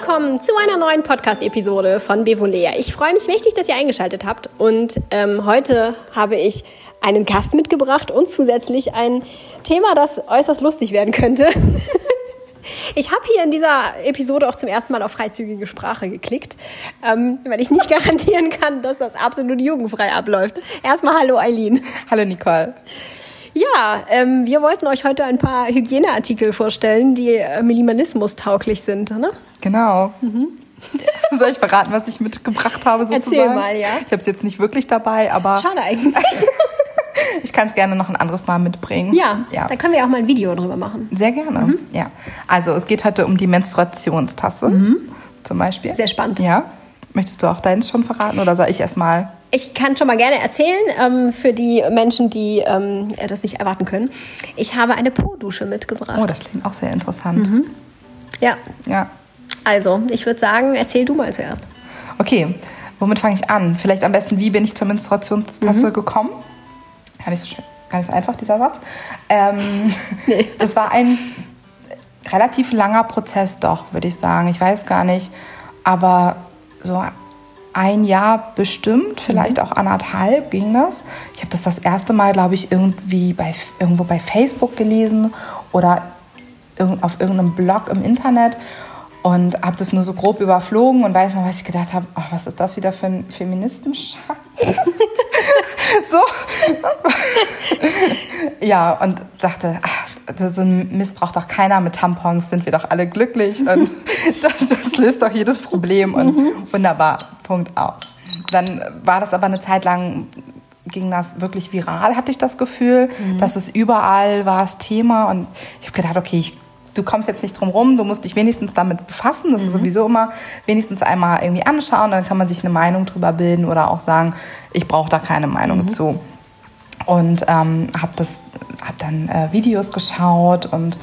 willkommen zu einer neuen Podcast-Episode von Bevolea. Ich freue mich mächtig, dass ihr eingeschaltet habt. Und ähm, heute habe ich einen Gast mitgebracht und zusätzlich ein Thema, das äußerst lustig werden könnte. Ich habe hier in dieser Episode auch zum ersten Mal auf freizügige Sprache geklickt, ähm, weil ich nicht garantieren kann, dass das absolut jugendfrei abläuft. Erstmal hallo Eileen. Hallo Nicole. Ja, ähm, wir wollten euch heute ein paar Hygieneartikel vorstellen, die äh, Minimalismus tauglich sind. Ne? Genau. Mhm. Soll ich verraten, was ich mitgebracht habe? Sozusagen? Erzähl mal, ja. Ich habe es jetzt nicht wirklich dabei, aber. Schade eigentlich. ich kann es gerne noch ein anderes Mal mitbringen. Ja, ja, da können wir auch mal ein Video drüber machen. Sehr gerne. Mhm. Ja. Also es geht heute um die Menstruationstasse mhm. zum Beispiel. Sehr spannend. Ja. Möchtest du auch deins schon verraten oder soll ich erst mal? Ich kann schon mal gerne erzählen, ähm, für die Menschen, die ähm, das nicht erwarten können. Ich habe eine Po-Dusche mitgebracht. Oh, das klingt auch sehr interessant. Mhm. Ja. Ja. Also, ich würde sagen, erzähl du mal zuerst. Okay, womit fange ich an? Vielleicht am besten, wie bin ich zur Menstruationstasse mhm. gekommen? Gar nicht so schön, gar nicht so einfach, dieser Satz. Ähm, nee. Das war ein relativ langer Prozess doch, würde ich sagen. Ich weiß gar nicht, aber so ein Jahr bestimmt, vielleicht mhm. auch anderthalb ging das. Ich habe das das erste Mal, glaube ich, irgendwie bei, irgendwo bei Facebook gelesen oder auf irgendeinem Blog im Internet und habe das nur so grob überflogen und weiß noch, was ich gedacht habe, ach, was ist das wieder für ein Feministenscheiß? so. ja, und dachte, ach, so ein Mist braucht doch keiner. Mit Tampons sind wir doch alle glücklich und das, das löst doch jedes Problem und mhm. wunderbar, Punkt aus. Dann war das aber eine Zeit lang ging das wirklich viral, hatte ich das Gefühl, mhm. dass es überall war das Thema und ich habe gedacht, okay, ich, du kommst jetzt nicht drum rum, du musst dich wenigstens damit befassen, das mhm. ist sowieso immer wenigstens einmal irgendwie anschauen, dann kann man sich eine Meinung drüber bilden oder auch sagen, ich brauche da keine Meinung mhm. zu und ähm, habe hab dann äh, Videos geschaut und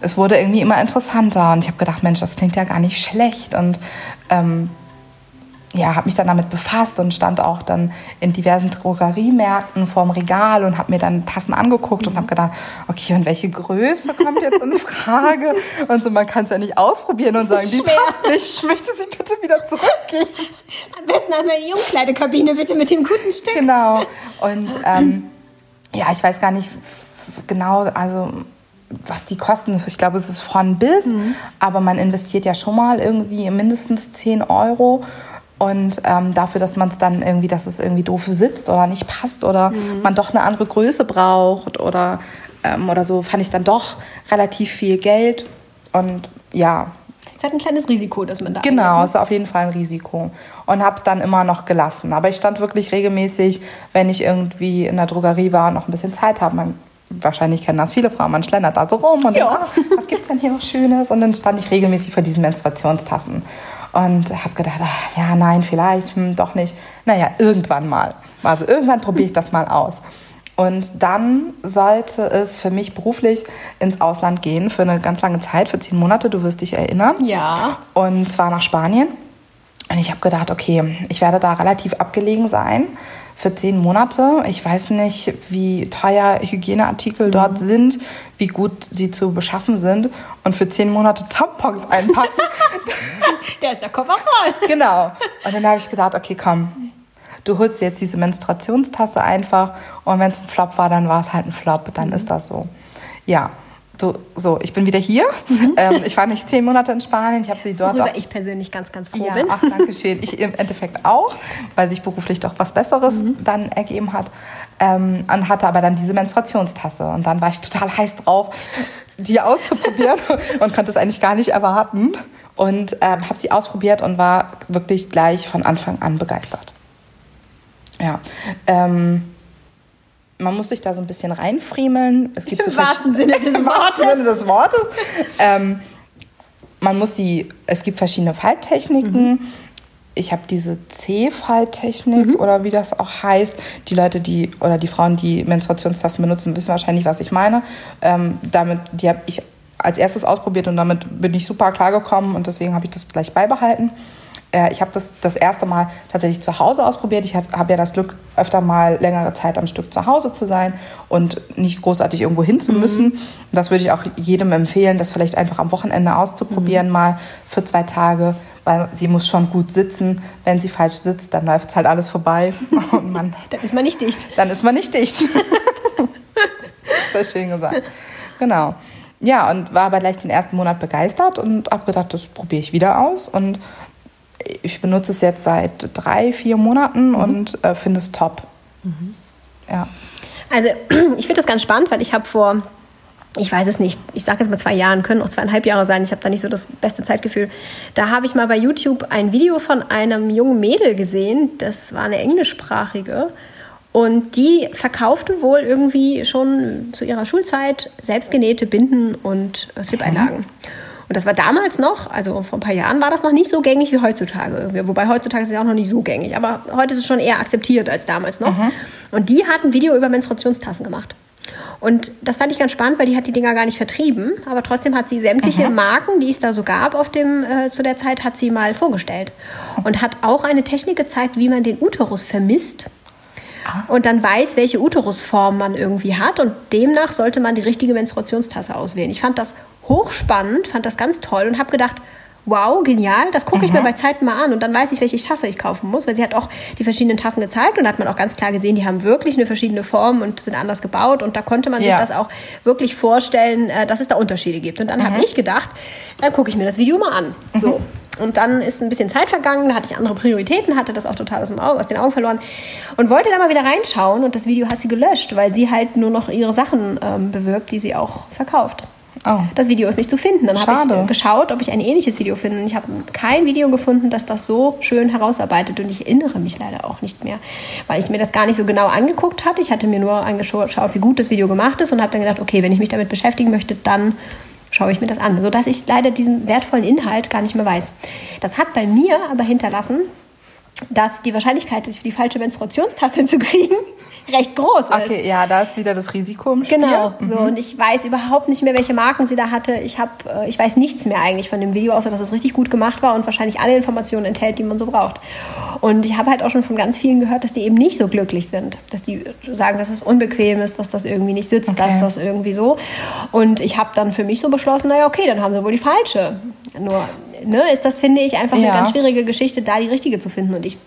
es wurde irgendwie immer interessanter und ich habe gedacht, Mensch, das klingt ja gar nicht schlecht und ähm, ja, habe mich dann damit befasst und stand auch dann in diversen Drogeriemärkten vorm Regal und habe mir dann Tassen angeguckt und habe gedacht, okay, und welche Größe kommt jetzt in Frage? Und so, man kann es ja nicht ausprobieren und sagen, die passt nicht, ich möchte sie bitte wieder zurückgeben. Am besten einmal in die Umkleidekabine, bitte mit dem guten Stück. Genau. Und ähm, ja, ich weiß gar nicht genau, also was die kosten. Ich glaube, es ist von bis, mhm. aber man investiert ja schon mal irgendwie mindestens 10 Euro. Und ähm, dafür, dass man es dann irgendwie, dass es irgendwie doof sitzt oder nicht passt oder mhm. man doch eine andere Größe braucht oder, ähm, oder so, fand ich dann doch relativ viel Geld. Und ja. Es hat ein kleines Risiko, dass man da. Genau, es ist auf jeden Fall ein Risiko. Und habe es dann immer noch gelassen. Aber ich stand wirklich regelmäßig, wenn ich irgendwie in der Drogerie war und noch ein bisschen Zeit habe. Man, wahrscheinlich kennen das viele Frauen, man schlendert da so rum und ja. dann, ah, was gibt's denn hier noch Schönes? Und dann stand ich regelmäßig vor diesen Menstruationstassen und habe gedacht, ach, ja, nein, vielleicht, hm, doch nicht. Naja, irgendwann mal. Also irgendwann probiere ich das mal aus. Und dann sollte es für mich beruflich ins Ausland gehen für eine ganz lange Zeit, für zehn Monate, du wirst dich erinnern. Ja. Und zwar nach Spanien. Und ich habe gedacht, okay, ich werde da relativ abgelegen sein für zehn Monate. Ich weiß nicht, wie teuer Hygieneartikel mhm. dort sind, wie gut sie zu beschaffen sind. Und für zehn Monate Tampons einpacken. der ist der Koffer voll. Genau. Und dann habe ich gedacht, okay, komm, du holst jetzt diese Menstruationstasse einfach. Und wenn es ein Flop war, dann war es halt ein Flop. Dann mhm. ist das so. Ja. So, so, ich bin wieder hier. Mhm. Ähm, ich war nicht zehn Monate in Spanien. Ich habe sie dort. Worüber auch, ich persönlich ganz, ganz froh ja, bin. Ach, danke schön. Ich im Endeffekt auch, weil sich beruflich doch was Besseres mhm. dann ergeben hat. Ähm, und hatte aber dann diese Menstruationstasse. Und dann war ich total heiß drauf, die auszuprobieren und konnte es eigentlich gar nicht erwarten. Und ähm, habe sie ausprobiert und war wirklich gleich von Anfang an begeistert. Ja. Ähm, man muss sich da so ein bisschen reinfriemeln. Es gibt Im so wahrsten Sinne des Wortes. Sinne des Wortes. Ähm, man muss die, es gibt verschiedene Falttechniken. Mhm. Ich habe diese C-Falttechnik mhm. oder wie das auch heißt. Die Leute, die oder die Frauen, die Menstruationstassen benutzen, wissen wahrscheinlich, was ich meine. Ähm, damit, die habe ich als erstes ausprobiert und damit bin ich super klargekommen und deswegen habe ich das gleich beibehalten. Äh, ich habe das das erste Mal tatsächlich zu Hause ausprobiert. Ich habe ja das Glück, öfter mal längere Zeit am Stück zu Hause zu sein und nicht großartig irgendwo hin zu müssen. Mhm. Das würde ich auch jedem empfehlen, das vielleicht einfach am Wochenende auszuprobieren, mhm. mal für zwei Tage weil sie muss schon gut sitzen. Wenn sie falsch sitzt, dann läuft es halt alles vorbei. Und man, dann ist man nicht dicht. Dann ist man nicht dicht. ist schön gesagt. Genau. Ja, und war aber gleich den ersten Monat begeistert und habe gedacht, das probiere ich wieder aus. Und ich benutze es jetzt seit drei, vier Monaten mhm. und äh, finde es top. Mhm. Ja. Also ich finde das ganz spannend, weil ich habe vor, ich weiß es nicht, ich sage jetzt mal zwei Jahren, können auch zweieinhalb Jahre sein, ich habe da nicht so das beste Zeitgefühl. Da habe ich mal bei YouTube ein Video von einem jungen Mädel gesehen, das war eine englischsprachige. Und die verkaufte wohl irgendwie schon zu ihrer Schulzeit selbstgenähte Binden und äh, Slip-Einlagen. Mhm. Und das war damals noch, also vor ein paar Jahren war das noch nicht so gängig wie heutzutage. Irgendwie. Wobei heutzutage ist es ja auch noch nicht so gängig. Aber heute ist es schon eher akzeptiert als damals noch. Mhm. Und die hat ein Video über Menstruationstassen gemacht. Und das fand ich ganz spannend, weil die hat die Dinger gar nicht vertrieben, aber trotzdem hat sie sämtliche mhm. Marken, die es da so gab auf dem, äh, zu der Zeit, hat sie mal vorgestellt. Und hat auch eine Technik gezeigt, wie man den Uterus vermisst. Ah. Und dann weiß, welche Uterusform man irgendwie hat. Und demnach sollte man die richtige Menstruationstasse auswählen. Ich fand das hochspannend, fand das ganz toll und habe gedacht, wow, genial, das gucke ich mhm. mir bei Zeiten mal an und dann weiß ich, welche Tasse ich kaufen muss, weil sie hat auch die verschiedenen Tassen gezeigt und da hat man auch ganz klar gesehen, die haben wirklich eine verschiedene Form und sind anders gebaut und da konnte man ja. sich das auch wirklich vorstellen, äh, dass es da Unterschiede gibt. Und dann mhm. habe ich gedacht, dann gucke ich mir das Video mal an. Mhm. So. Und dann ist ein bisschen Zeit vergangen, da hatte ich andere Prioritäten, hatte das auch total aus, dem Auge, aus den Augen verloren und wollte da mal wieder reinschauen und das Video hat sie gelöscht, weil sie halt nur noch ihre Sachen ähm, bewirbt, die sie auch verkauft. Oh. Das Video ist nicht zu finden. Dann habe ich geschaut, ob ich ein ähnliches Video finde. Und ich habe kein Video gefunden, das das so schön herausarbeitet. Und ich erinnere mich leider auch nicht mehr, weil ich mir das gar nicht so genau angeguckt hatte. Ich hatte mir nur angeschaut, wie gut das Video gemacht ist und habe dann gedacht, okay, wenn ich mich damit beschäftigen möchte, dann schaue ich mir das an. Sodass ich leider diesen wertvollen Inhalt gar nicht mehr weiß. Das hat bei mir aber hinterlassen, dass die Wahrscheinlichkeit, die falsche Menstruationstasse zu kriegen, recht groß ist. Okay, ja, da ist wieder das Risiko im Spiel. Genau, mhm. so und ich weiß überhaupt nicht mehr, welche Marken sie da hatte. Ich habe, äh, ich weiß nichts mehr eigentlich von dem Video, außer dass es richtig gut gemacht war und wahrscheinlich alle Informationen enthält, die man so braucht. Und ich habe halt auch schon von ganz vielen gehört, dass die eben nicht so glücklich sind, dass die sagen, dass es unbequem ist, dass das irgendwie nicht sitzt, okay. dass das irgendwie so. Und ich habe dann für mich so beschlossen, naja, okay, dann haben sie wohl die falsche. Nur ne, ist das finde ich einfach ja. eine ganz schwierige Geschichte, da die richtige zu finden. Und ich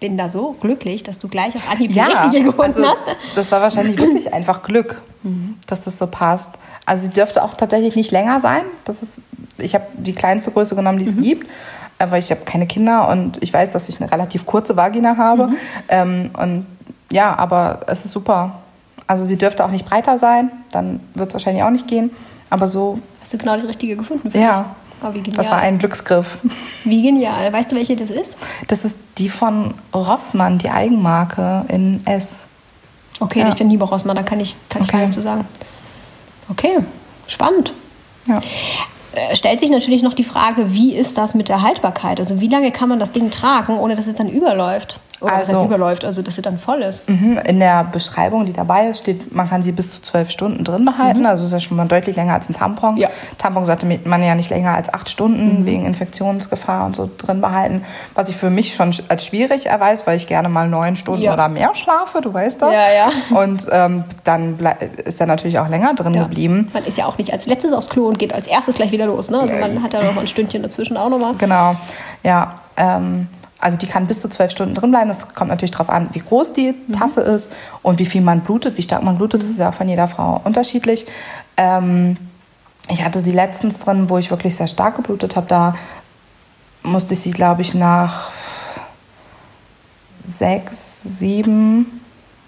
bin da so glücklich, dass du gleich auf Anhieb die ja, richtige gefunden also, hast. Das war wahrscheinlich wirklich einfach Glück, mhm. dass das so passt. Also sie dürfte auch tatsächlich nicht länger sein. Das ist, ich habe die kleinste Größe genommen, die es mhm. gibt, aber ich habe keine Kinder und ich weiß, dass ich eine relativ kurze Vagina habe. Mhm. Ähm, und ja, aber es ist super. Also sie dürfte auch nicht breiter sein, dann wird es wahrscheinlich auch nicht gehen. Aber so. Hast du genau das Richtige gefunden? Ja. Ich? Oh. Das war ein Glücksgriff. Wie genial. Weißt du, welche das ist? Das ist die von Rossmann, die Eigenmarke in S. Okay, ja. ich bin nie bei Rossmann, da kann ich, kann okay. ich gar nichts zu sagen. Okay, spannend. Ja. Äh, stellt sich natürlich noch die Frage, wie ist das mit der Haltbarkeit? Also wie lange kann man das Ding tragen, ohne dass es dann überläuft? Oder also, überläuft, also dass sie dann voll ist. Mhm, in der Beschreibung, die dabei ist, steht, man kann sie bis zu zwölf Stunden drin behalten. Mhm. Also ist ja schon mal deutlich länger als ein Tampon. Ja. Tampon sollte man ja nicht länger als acht Stunden mhm. wegen Infektionsgefahr und so drin behalten. Was ich für mich schon als schwierig erweist, weil ich gerne mal neun Stunden ja. oder mehr schlafe, du weißt das. Ja, ja. Und ähm, dann ist er natürlich auch länger drin ja. geblieben. Man ist ja auch nicht als letztes aufs Klo und geht als erstes gleich wieder los. Ne? Also man hat ja noch ein Stündchen dazwischen auch nochmal. Genau, ja. Ähm, also die kann bis zu zwölf Stunden drin bleiben. Das kommt natürlich darauf an, wie groß die mhm. Tasse mhm. ist und wie viel man blutet, wie stark man blutet. Das ist ja auch von jeder Frau unterschiedlich. Ähm, ich hatte sie letztens drin, wo ich wirklich sehr stark geblutet habe. Da musste ich sie, glaube ich, nach sechs, sieben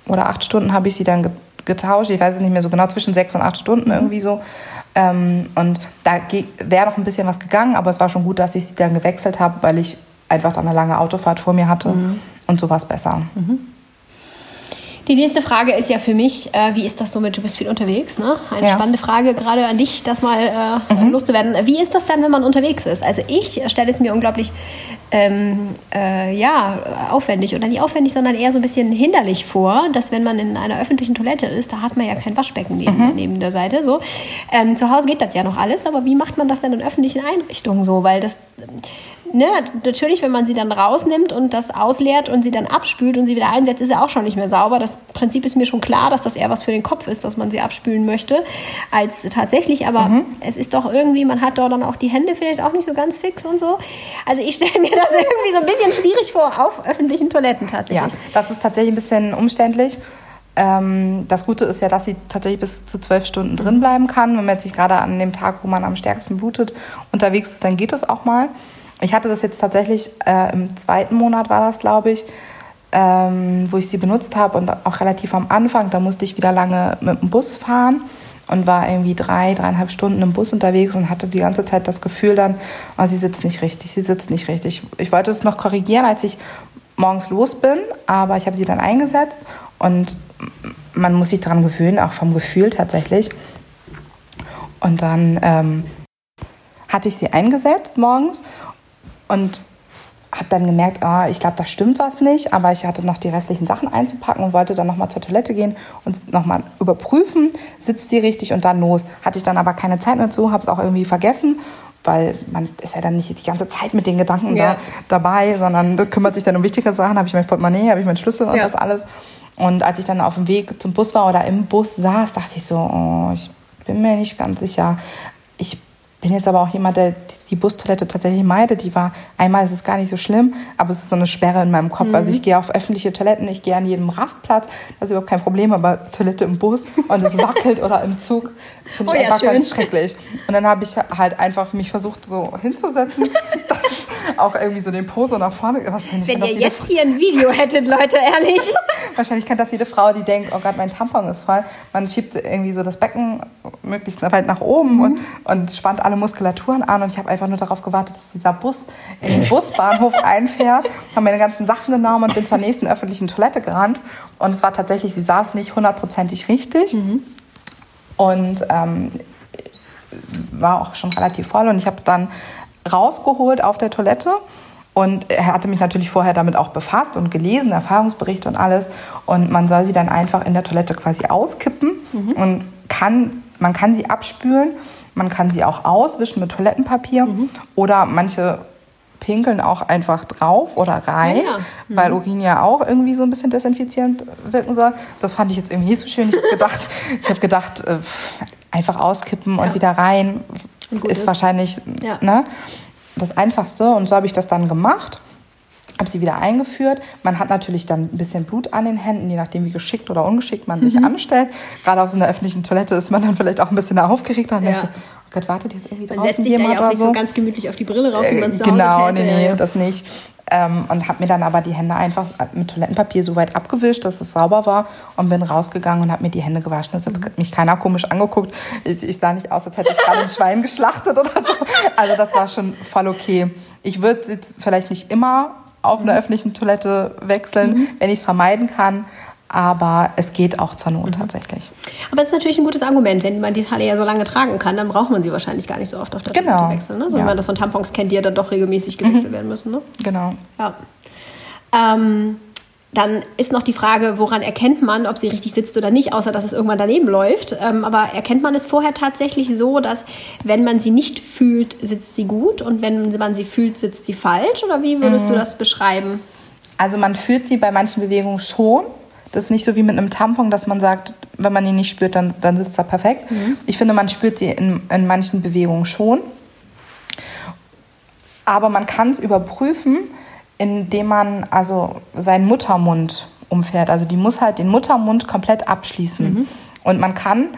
oder acht Stunden habe ich sie dann getauscht. Ich weiß es nicht mehr so genau, zwischen sechs und acht Stunden mhm. irgendwie so. Ähm, und da wäre noch ein bisschen was gegangen, aber es war schon gut, dass ich sie dann gewechselt habe, weil ich einfach dann eine lange Autofahrt vor mir hatte. Mhm. Und so war es besser. Mhm. Die nächste Frage ist ja für mich, äh, wie ist das so mit, du bist viel unterwegs, ne? Eine ja. spannende Frage gerade an dich, das mal äh, mhm. loszuwerden. Wie ist das dann, wenn man unterwegs ist? Also ich stelle es mir unglaublich, ähm, äh, ja, aufwendig oder nicht aufwendig, sondern eher so ein bisschen hinderlich vor, dass wenn man in einer öffentlichen Toilette ist, da hat man ja kein Waschbecken neben, mhm. neben der Seite, so. Ähm, zu Hause geht das ja noch alles, aber wie macht man das denn in öffentlichen Einrichtungen so? Weil das ne, natürlich, wenn man sie dann rausnimmt und das ausleert und sie dann abspült und sie wieder einsetzt, ist sie auch schon nicht mehr sauber. Das Prinzip ist mir schon klar, dass das eher was für den Kopf ist, dass man sie abspülen möchte, als tatsächlich. Aber mhm. es ist doch irgendwie, man hat dort dann auch die Hände vielleicht auch nicht so ganz fix und so. Also ich stelle mir das irgendwie so ein bisschen schwierig vor auf öffentlichen Toiletten tatsächlich. Ja, das ist tatsächlich ein bisschen umständlich. Ähm, das Gute ist ja, dass sie tatsächlich bis zu zwölf Stunden drin bleiben kann. Wenn man jetzt sich gerade an dem Tag, wo man am stärksten blutet, unterwegs ist, dann geht das auch mal. Ich hatte das jetzt tatsächlich äh, im zweiten Monat, war das, glaube ich, ähm, wo ich sie benutzt habe und auch relativ am Anfang. Da musste ich wieder lange mit dem Bus fahren und war irgendwie drei, dreieinhalb Stunden im Bus unterwegs und hatte die ganze Zeit das Gefühl dann, oh, sie sitzt nicht richtig, sie sitzt nicht richtig. Ich wollte es noch korrigieren, als ich morgens los bin, aber ich habe sie dann eingesetzt und man muss sich daran gewöhnen, auch vom Gefühl tatsächlich. Und dann ähm, hatte ich sie eingesetzt morgens und habe dann gemerkt, oh, ich glaube, da stimmt was nicht, aber ich hatte noch die restlichen Sachen einzupacken und wollte dann nochmal zur Toilette gehen und nochmal überprüfen, sitzt sie richtig und dann los. Hatte ich dann aber keine Zeit mehr zu, habe es auch irgendwie vergessen, weil man ist ja dann nicht die ganze Zeit mit den Gedanken ja. da, dabei, sondern kümmert sich dann um wichtige Sachen, habe ich mein Portemonnaie, habe ich meinen Schlüssel und ja. das alles. Und als ich dann auf dem Weg zum Bus war oder im Bus saß, dachte ich so, oh, ich bin mir nicht ganz sicher. Ich bin jetzt aber auch jemand, der die Bustoilette tatsächlich meidet. Die war, einmal ist es gar nicht so schlimm, aber es ist so eine Sperre in meinem Kopf. Also mhm. Also ich gehe auf öffentliche Toiletten, ich gehe an jedem Rastplatz, das ist überhaupt kein Problem, aber Toilette im Bus und es wackelt oder im Zug, finde ich oh, einfach ja, ganz schrecklich. Und dann habe ich halt einfach mich versucht, so hinzusetzen, dass auch irgendwie so den Po so nach vorne. Wahrscheinlich Wenn ihr jetzt hier ein Video hättet, Leute, ehrlich. Wahrscheinlich kennt das jede Frau, die denkt, oh Gott, mein Tampon ist voll. Man schiebt irgendwie so das Becken möglichst weit nach oben mhm. und, und spannt alle Muskulaturen an. Und ich habe einfach nur darauf gewartet, dass dieser Bus in den Busbahnhof einfährt. Habe meine ganzen Sachen genommen und bin zur nächsten öffentlichen Toilette gerannt. Und es war tatsächlich, sie saß nicht hundertprozentig richtig. Mhm. Und ähm, war auch schon relativ voll. Und ich habe es dann rausgeholt auf der Toilette. Und er hatte mich natürlich vorher damit auch befasst und gelesen, Erfahrungsberichte und alles. Und man soll sie dann einfach in der Toilette quasi auskippen mhm. und kann, man kann sie abspülen, man kann sie auch auswischen mit Toilettenpapier mhm. oder manche pinkeln auch einfach drauf oder rein, ja, ja. Mhm. weil Urin ja auch irgendwie so ein bisschen desinfizierend wirken soll. Das fand ich jetzt irgendwie nicht so schön. Ich habe gedacht, ich habe gedacht, äh, einfach auskippen ja. und wieder rein ist, ist, wahrscheinlich ne, das Einfachste. Und so habe ich das dann gemacht habe sie wieder eingeführt. Man hat natürlich dann ein bisschen Blut an den Händen, je nachdem, wie geschickt oder ungeschickt man sich mhm. anstellt. Gerade auf so einer öffentlichen Toilette ist man dann vielleicht auch ein bisschen aufgeregt. Dann ja. oh Gott, wartet jetzt irgendwie draußen man setzt sich jemand ja auch nicht so. so ganz gemütlich auf die Brille rauf, wie man es äh, Genau, nee, nee, das nicht. Ähm, und habe mir dann aber die Hände einfach mit Toilettenpapier so weit abgewischt, dass es sauber war und bin rausgegangen und habe mir die Hände gewaschen. Das hat mhm. mich keiner komisch angeguckt. Ich, ich sah nicht aus, als hätte ich gerade ein Schwein geschlachtet oder so. Also das war schon voll okay. Ich würde jetzt vielleicht nicht immer auf einer mhm. öffentlichen Toilette wechseln, mhm. wenn ich es vermeiden kann. Aber es geht auch zur Not mhm. tatsächlich. Aber es ist natürlich ein gutes Argument. Wenn man die Teile ja so lange tragen kann, dann braucht man sie wahrscheinlich gar nicht so oft auf der genau. Toilette wechseln. Ne? So, ja. Wenn man das von Tampons kennt, die ja dann doch regelmäßig gewechselt mhm. werden müssen. Ne? Genau. Ja. Ähm, dann ist noch die Frage, woran erkennt man, ob sie richtig sitzt oder nicht, außer dass es irgendwann daneben läuft. Ähm, aber erkennt man es vorher tatsächlich so, dass wenn man sie nicht fühlt, sitzt sie gut und wenn man sie fühlt, sitzt sie falsch? Oder wie würdest mhm. du das beschreiben? Also man fühlt sie bei manchen Bewegungen schon. Das ist nicht so wie mit einem Tampon, dass man sagt, wenn man ihn nicht spürt, dann, dann sitzt er perfekt. Mhm. Ich finde, man spürt sie in, in manchen Bewegungen schon. Aber man kann es überprüfen, indem man also seinen Muttermund umfährt. Also die muss halt den Muttermund komplett abschließen. Mhm. Und man kann,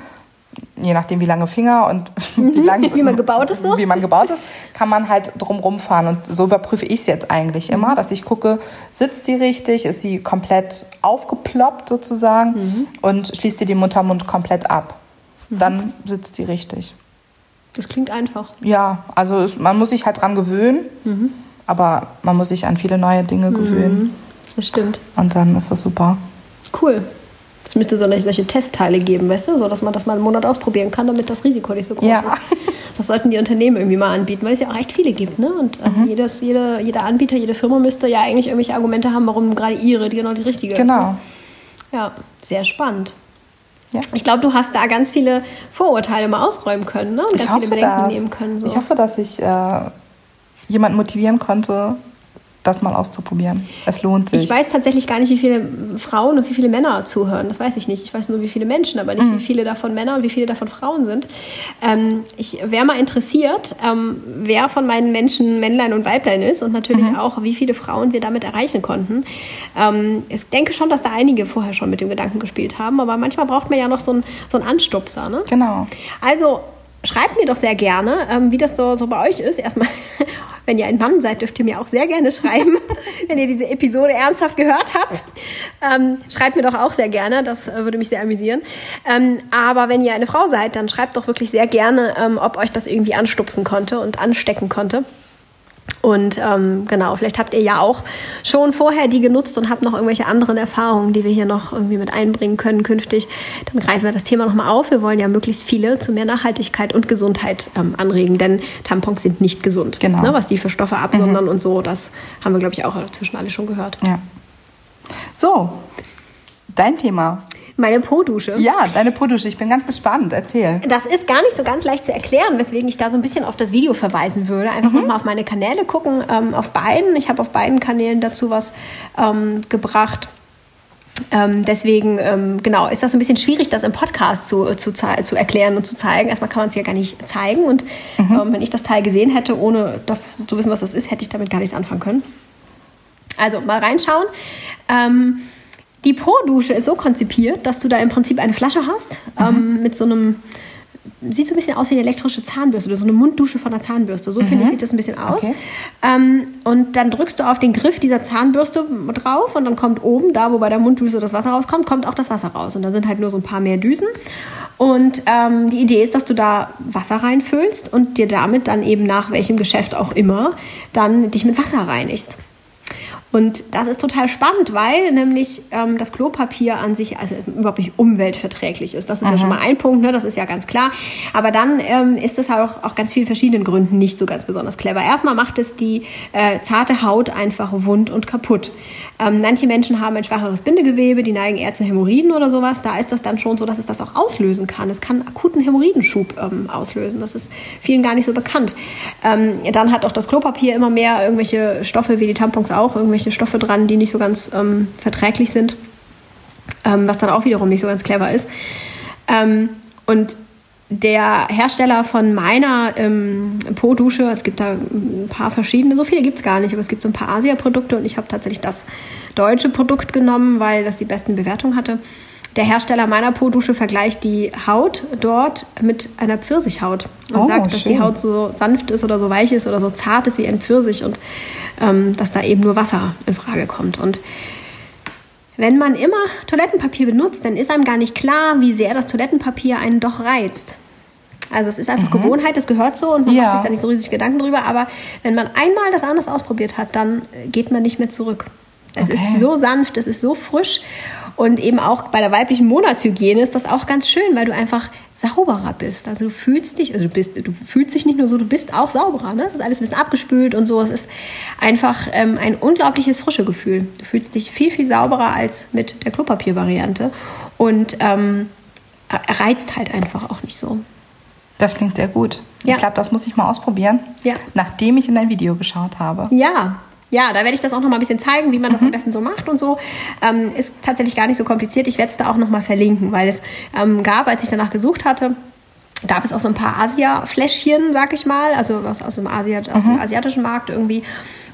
je nachdem wie lange Finger und wie, lang, wie man gebaut ist, so? wie man gebaut ist, kann man halt drumrum fahren. Und so überprüfe ich es jetzt eigentlich immer, mhm. dass ich gucke, sitzt sie richtig, ist sie komplett aufgeploppt sozusagen mhm. und schließt dir den Muttermund komplett ab. Mhm. Dann sitzt sie richtig. Das klingt einfach. Ja, also es, man muss sich halt dran gewöhnen. Mhm. Aber man muss sich an viele neue Dinge mhm. gewöhnen. Das stimmt. Und dann ist das super. Cool. Es müsste so solche Testteile geben, weißt du, so dass man das mal einen Monat ausprobieren kann, damit das Risiko nicht so groß ja. ist. Das sollten die Unternehmen irgendwie mal anbieten, weil es ja auch recht viele gibt, ne? Und äh, mhm. jedes, jede, jeder Anbieter, jede Firma müsste ja eigentlich irgendwelche Argumente haben, warum gerade ihre die genau die richtige genau. ist. Genau. Ja, sehr spannend. Ja. Ich glaube, du hast da ganz viele Vorurteile mal ausräumen können, ne? Und ich ganz viele Bedenken das. nehmen können. So. Ich hoffe, dass ich äh, jemanden motivieren konnte, das mal auszuprobieren. Es lohnt sich. Ich weiß tatsächlich gar nicht, wie viele Frauen und wie viele Männer zuhören. Das weiß ich nicht. Ich weiß nur, wie viele Menschen, aber nicht, mhm. wie viele davon Männer und wie viele davon Frauen sind. Ähm, ich wäre mal interessiert, ähm, wer von meinen Menschen Männlein und Weiblein ist und natürlich mhm. auch, wie viele Frauen wir damit erreichen konnten. Ähm, ich denke schon, dass da einige vorher schon mit dem Gedanken gespielt haben, aber manchmal braucht man ja noch so einen so einen Anstupser. Ne? Genau. Also schreibt mir doch sehr gerne, ähm, wie das so, so bei euch ist. Erstmal, wenn ihr ein Mann seid, dürft ihr mir auch sehr gerne schreiben, wenn ihr diese Episode ernsthaft gehört habt. Ähm, schreibt mir doch auch sehr gerne, das äh, würde mich sehr amüsieren. Ähm, aber wenn ihr eine Frau seid, dann schreibt doch wirklich sehr gerne, ähm, ob euch das irgendwie anstupsen konnte und anstecken konnte. Und ähm, genau, vielleicht habt ihr ja auch schon vorher die genutzt und habt noch irgendwelche anderen Erfahrungen, die wir hier noch irgendwie mit einbringen können künftig. Dann greifen wir das Thema nochmal auf. Wir wollen ja möglichst viele zu mehr Nachhaltigkeit und Gesundheit ähm, anregen, denn Tampons sind nicht gesund. Genau. Ne, was die für Stoffe absondern mhm. und so, das haben wir, glaube ich, auch zwischen alle schon gehört. Ja. So, dein Thema. Meine Po-Dusche. Ja, deine Po-Dusche. Ich bin ganz gespannt. Erzähl. Das ist gar nicht so ganz leicht zu erklären, weswegen ich da so ein bisschen auf das Video verweisen würde. Einfach mhm. mal auf meine Kanäle gucken, ähm, auf beiden. Ich habe auf beiden Kanälen dazu was ähm, gebracht. Ähm, deswegen, ähm, genau, ist das ein bisschen schwierig, das im Podcast zu, zu, zu erklären und zu zeigen. Erstmal kann man es ja gar nicht zeigen. Und mhm. ähm, wenn ich das Teil gesehen hätte, ohne zu wissen, was das ist, hätte ich damit gar nichts anfangen können. Also mal reinschauen. Ähm, die Pro-Dusche ist so konzipiert, dass du da im Prinzip eine Flasche hast mhm. ähm, mit so einem, sieht so ein bisschen aus wie eine elektrische Zahnbürste oder so eine Munddusche von der Zahnbürste. So mhm. finde ich, sieht das ein bisschen aus. Okay. Ähm, und dann drückst du auf den Griff dieser Zahnbürste drauf und dann kommt oben, da wo bei der Munddusche das Wasser rauskommt, kommt auch das Wasser raus. Und da sind halt nur so ein paar mehr Düsen. Und ähm, die Idee ist, dass du da Wasser reinfüllst und dir damit dann eben nach welchem Geschäft auch immer dann dich mit Wasser reinigst. Und das ist total spannend, weil nämlich ähm, das Klopapier an sich also überhaupt nicht umweltverträglich ist. Das ist Aha. ja schon mal ein Punkt, ne? das ist ja ganz klar. Aber dann ähm, ist es halt auch, auch ganz vielen verschiedenen Gründen nicht so ganz besonders clever. Erstmal macht es die äh, zarte Haut einfach wund und kaputt. Ähm, manche Menschen haben ein schwacheres Bindegewebe, die neigen eher zu Hämorrhoiden oder sowas. Da ist das dann schon so, dass es das auch auslösen kann. Es kann akuten Hämorrhoidenschub ähm, auslösen. Das ist vielen gar nicht so bekannt. Ähm, dann hat auch das Klopapier immer mehr irgendwelche Stoffe, wie die Tampons auch, irgendwelche Stoffe dran, die nicht so ganz ähm, verträglich sind. Ähm, was dann auch wiederum nicht so ganz clever ist. Ähm, und der Hersteller von meiner ähm, Po-Dusche, es gibt da ein paar verschiedene, so viele gibt es gar nicht, aber es gibt so ein paar Asia-Produkte und ich habe tatsächlich das deutsche Produkt genommen, weil das die besten Bewertungen hatte. Der Hersteller meiner Po-Dusche vergleicht die Haut dort mit einer Pfirsichhaut und oh, sagt, dass schön. die Haut so sanft ist oder so weich ist oder so zart ist wie ein Pfirsich und ähm, dass da eben nur Wasser in Frage kommt. Und wenn man immer Toilettenpapier benutzt, dann ist einem gar nicht klar, wie sehr das Toilettenpapier einen doch reizt. Also es ist einfach mhm. Gewohnheit, es gehört so und man ja. macht sich da nicht so riesig Gedanken drüber. Aber wenn man einmal das anders ausprobiert hat, dann geht man nicht mehr zurück. Es okay. ist so sanft, es ist so frisch und eben auch bei der weiblichen Monatshygiene ist das auch ganz schön, weil du einfach sauberer bist. Also du fühlst dich, also du bist, du fühlst dich nicht nur so, du bist auch sauberer. Ne? Es ist alles ein bisschen abgespült und so. Es ist einfach ähm, ein unglaubliches frische Gefühl. Du fühlst dich viel, viel sauberer als mit der Klopapiervariante und ähm, reizt halt einfach auch nicht so. Das klingt sehr gut. Ja. Ich glaube, das muss ich mal ausprobieren, ja. nachdem ich in dein Video geschaut habe. Ja, ja, da werde ich das auch noch mal ein bisschen zeigen, wie man das mhm. am besten so macht und so. Ähm, ist tatsächlich gar nicht so kompliziert. Ich werde es da auch noch mal verlinken, weil es ähm, gab, als ich danach gesucht hatte, gab es auch so ein paar Asia-Fläschchen, sag ich mal, also aus, aus, dem, Asia, aus mhm. dem asiatischen Markt irgendwie.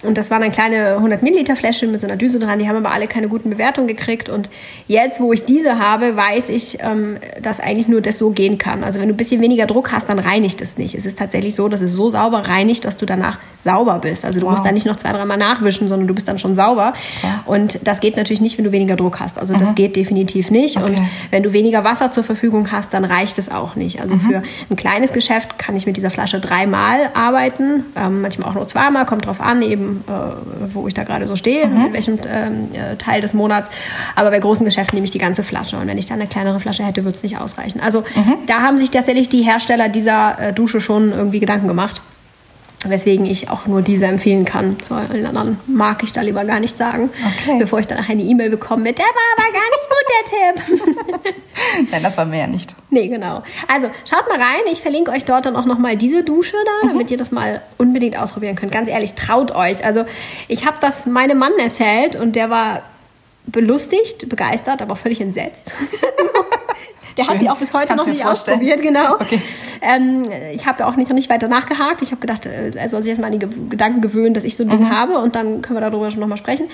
Und das waren dann kleine 100 Milliliter Fläschchen mit so einer Düse dran. Die haben aber alle keine guten Bewertungen gekriegt. Und jetzt, wo ich diese habe, weiß ich, ähm, dass eigentlich nur das so gehen kann. Also wenn du ein bisschen weniger Druck hast, dann reinigt es nicht. Es ist tatsächlich so, dass es so sauber reinigt, dass du danach sauber bist. Also du wow. musst da nicht noch zwei, dreimal nachwischen, sondern du bist dann schon sauber. Ja. Und das geht natürlich nicht, wenn du weniger Druck hast. Also mhm. das geht definitiv nicht. Okay. Und wenn du weniger Wasser zur Verfügung hast, dann reicht es auch nicht. Also mhm. für ein kleines Geschäft kann ich mit dieser Flasche dreimal arbeiten, ähm, manchmal auch nur zweimal, kommt drauf an, eben äh, wo ich da gerade so stehe, mhm. in welchem ähm, äh, Teil des Monats. Aber bei großen Geschäften nehme ich die ganze Flasche. Und wenn ich dann eine kleinere Flasche hätte, würde es nicht ausreichen. Also mhm. da haben sich tatsächlich die Hersteller dieser äh, Dusche schon irgendwie Gedanken gemacht. Weswegen ich auch nur diese empfehlen kann. Zu allen anderen mag ich da lieber gar nicht sagen, okay. bevor ich dann eine E-Mail bekomme mit, der war aber gar nicht gut, der Tipp. Nein, das war mir ja nicht. Nee, genau. Also schaut mal rein. Ich verlinke euch dort dann auch nochmal diese Dusche da, damit ihr das mal unbedingt ausprobieren könnt. Ganz ehrlich, traut euch. Also ich habe das meinem Mann erzählt und der war belustigt, begeistert, aber völlig entsetzt. Der Schön. hat sie auch bis heute Kann's noch nicht vorstellen. ausprobiert, genau. Okay. Ähm, ich habe auch nicht, nicht weiter nachgehakt. Ich habe gedacht, er soll sich erstmal an die Ge- Gedanken gewöhnen, dass ich so ein Mhm. Ding habe und dann können wir darüber schon nochmal sprechen.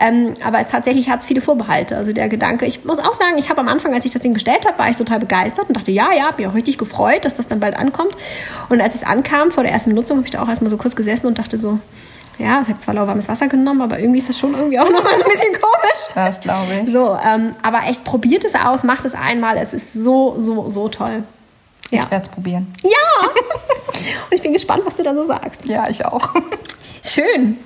Ähm, aber tatsächlich hat es viele Vorbehalte. Also der Gedanke, ich muss auch sagen, ich habe am Anfang, als ich das Ding bestellt habe, war ich total begeistert und dachte, ja, ja, hab mich auch richtig gefreut, dass das dann bald ankommt. Und als es ankam, vor der ersten Benutzung, habe ich da auch erstmal so kurz gesessen und dachte so, ja, ich habe zwar lauwarmes Wasser genommen, aber irgendwie ist das schon irgendwie auch nochmal so ein bisschen komisch. Das glaube ich. So, ähm, aber echt probiert es aus, macht es einmal. Es ist so, so, so toll. Ja. Ich werde es probieren. Ja! Und ich bin gespannt, was du dann so sagst. Ja, ich auch. Schön.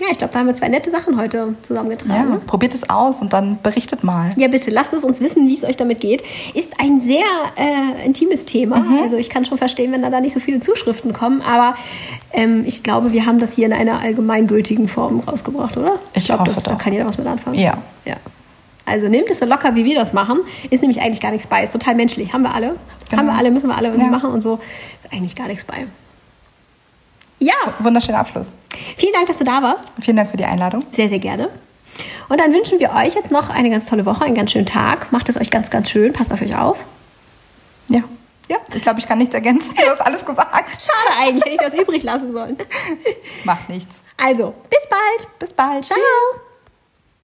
Ja, ich glaube, da haben wir zwei nette Sachen heute zusammengetragen. Ja, probiert es aus und dann berichtet mal. Ja, bitte, lasst es uns wissen, wie es euch damit geht. Ist ein sehr äh, intimes Thema. Also ich kann schon verstehen, wenn da, da nicht so viele Zuschriften kommen. Aber ähm, ich glaube, wir haben das hier in einer allgemeingültigen Form rausgebracht, oder? Ich glaube, hoffe das- da kann jeder was mit anfangen. Ja. ja. Also nehmt es so locker, wie wir das machen. Ist nämlich eigentlich gar nichts bei. Ist total menschlich. Haben wir alle. Genau. Haben wir alle, müssen wir alle irgendwie Ja. machen und so. Ist eigentlich gar nichts bei. Ja, Wunderschöner Abschluss. vielen Dank, dass du da warst. Vielen Dank für die Einladung. Sehr, sehr gerne. Und dann wünschen wir euch jetzt noch eine ganz tolle Woche, einen ganz schönen Tag. Macht es euch ganz, ganz schön. Passt auf euch auf. Ja. Ja. Ich glaube, ich kann nichts ergänzen. Du hast alles gesagt. Schade eigentlich, hätte ich das übrig lassen sollen. Macht nichts. Also, bis bald. Bis bald. Ciao. Tschüss.